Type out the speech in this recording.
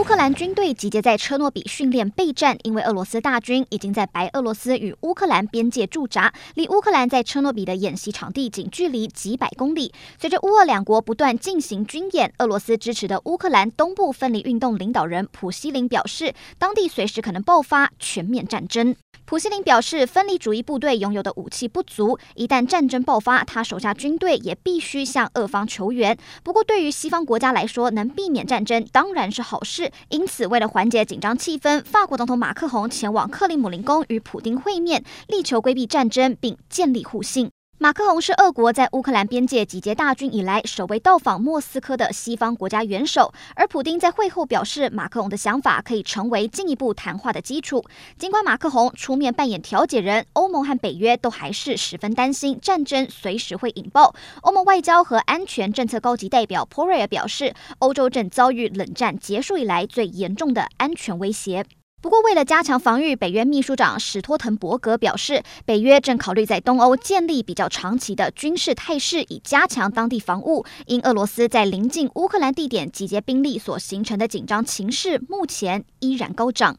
乌克兰军队集结在车诺比训练备战，因为俄罗斯大军已经在白俄罗斯与乌克兰边界驻扎，离乌克兰在车诺比的演习场地仅距离几百公里。随着乌俄两国不断进行军演，俄罗斯支持的乌克兰东部分离运动领导人普希林表示，当地随时可能爆发全面战争。普希林表示，分离主义部队拥有的武器不足，一旦战争爆发，他手下军队也必须向俄方求援。不过，对于西方国家来说，能避免战争当然是好事。因此，为了缓解紧张气氛，法国总统马克宏前往克里姆林宫与普丁会面，力求规避战争并建立互信。马克龙是俄国在乌克兰边界集结大军以来首位到访莫斯科的西方国家元首，而普丁在会后表示，马克龙的想法可以成为进一步谈话的基础。尽管马克龙出面扮演调解人，欧盟和北约都还是十分担心战争随时会引爆。欧盟外交和安全政策高级代表波瑞尔表示，欧洲正遭遇冷战结束以来最严重的安全威胁。不过，为了加强防御，北约秘书长史托滕伯格表示，北约正考虑在东欧建立比较长期的军事态势，以加强当地防务。因俄罗斯在临近乌克兰地点集结兵力所形成的紧张情势，目前依然高涨。